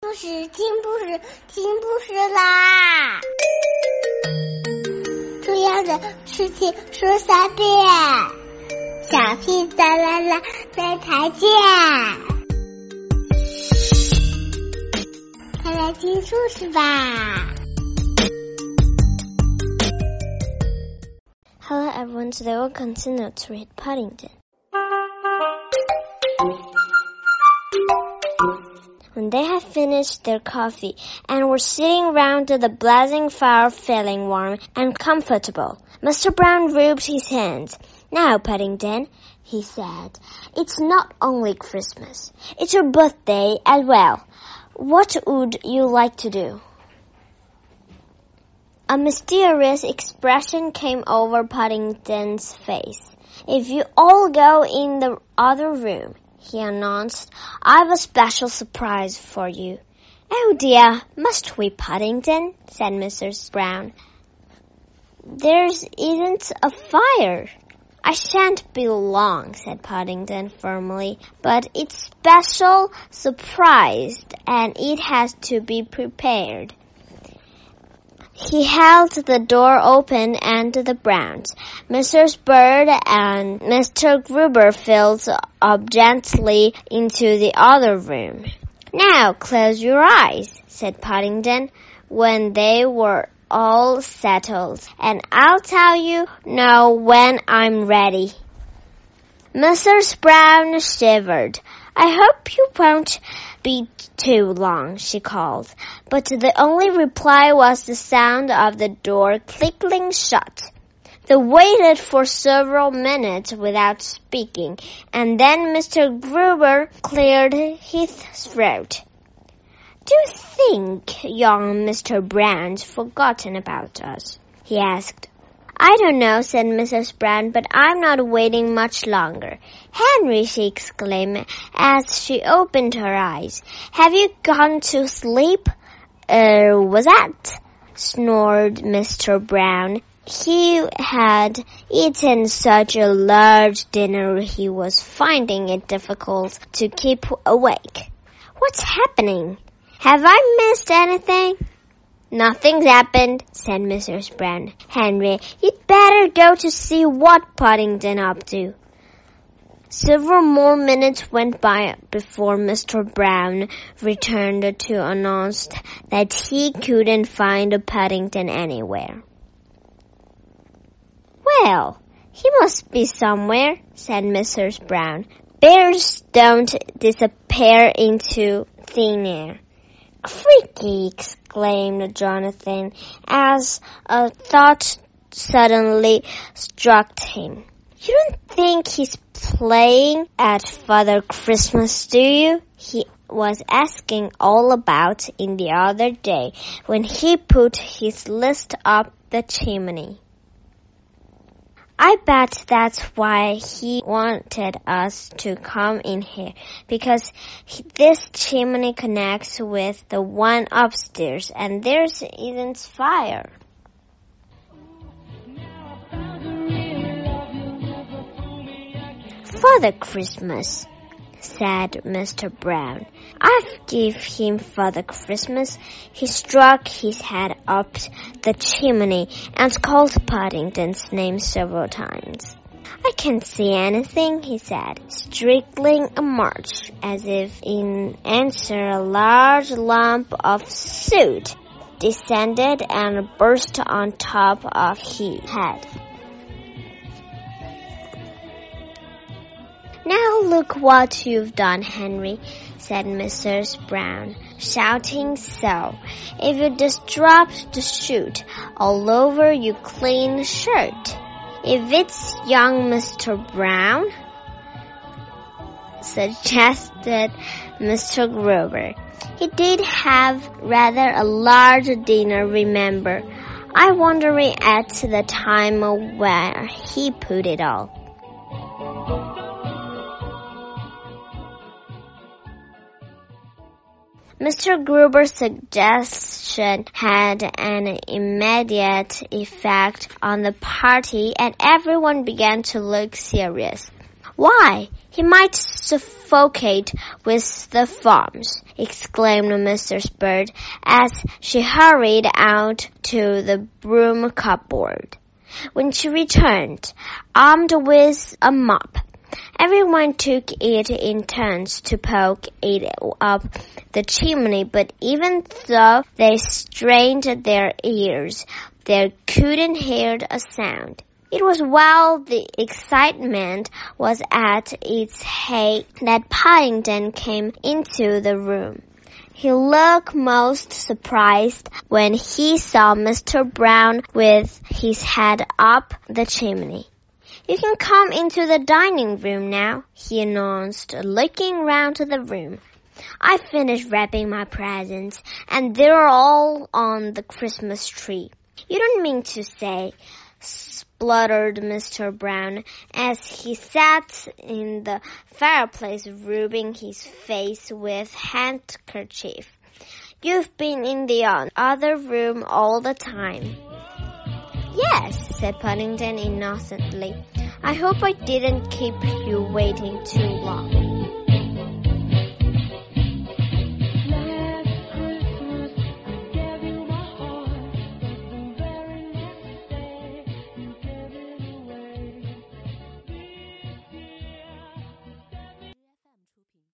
故事听故事听故事啦！重要的事情说三遍，小屁哒啦啦，明天见！快来听故事吧！Hello everyone, today we'll continue to read Paddington. They had finished their coffee and were sitting round the blazing fire feeling warm and comfortable, Mr. Brown rubbed his hands. Now, Paddington, he said, it's not only Christmas. It's your birthday as well. What would you like to do? A mysterious expression came over Paddington's face. If you all go in the other room, he announced. I've a special surprise for you. Oh dear, must we, Paddington? said Mrs. Brown. There isn't a fire. I shan't be long, said Paddington firmly, but it's special surprised and it has to be prepared. He held the door open and the Browns, Mrs. Bird and Mr. Gruber filed up gently into the other room. Now close your eyes, said Paddington, when they were all settled, and I'll tell you now when I'm ready. Mrs. Brown shivered. I hope you won't be too long, she called. But the only reply was the sound of the door clicking shut. They waited for several minutes without speaking, and then Mr. Gruber cleared his throat. Do you think young Mr. Brown's forgotten about us? he asked. I don't know, said Mrs. Brown, but I'm not waiting much longer. Henry, she exclaimed as she opened her eyes. Have you gone to sleep? Er, uh, was that? snored Mr. Brown. He had eaten such a large dinner he was finding it difficult to keep awake. What's happening? Have I missed anything? Nothing's happened, said Mrs. Brown. Henry, you'd better go to see what Paddington up to. Several more minutes went by before Mr. Brown returned to announce that he couldn't find Paddington anywhere. Well, he must be somewhere, said Mrs. Brown. Bears don't disappear into thin air. Creaky! exclaimed Jonathan as a thought suddenly struck him. You don't think he's playing at Father Christmas, do you? He was asking all about in the other day when he put his list up the chimney. I bet that's why he wanted us to come in here, because this chimney connects with the one upstairs and there isn't fire. Father Christmas, said Mr. Brown. I've give him Father Christmas. He struck his head up the chimney and called Paddington's name several times. I can't see anything, he said, striking a march as if in answer a large lump of soot descended and burst on top of his head. Now look what you've done, Henry, said Mrs. Brown, shouting so. If you just dropped the soot all over your clean shirt. If it's young Mr. Brown, suggested Mr. Gruber. He did have rather a large dinner, remember. I wondering at the time where he put it all. Mr. Gruber's suggestion had an immediate effect on the party and everyone began to look serious. Why, He might suffocate with the farms, exclaimed Mrs. Bird as she hurried out to the broom cupboard. When she returned, armed with a mop, everyone took it in turns to poke it up the chimney, but even though they strained their ears, they couldn't hear a sound. It was while the excitement was at its height that Paddington came into the room. He looked most surprised when he saw Mr. Brown with his head up the chimney. You can come into the dining room now, he announced, looking round the room. I finished wrapping my presents, and they're all on the Christmas tree. You don't mean to say, spluttered Mr. Brown as he sat in the fireplace rubbing his face with handkerchief. You've been in the other room all the time. Yes, said Paddington innocently. I hope I didn't keep you waiting too long.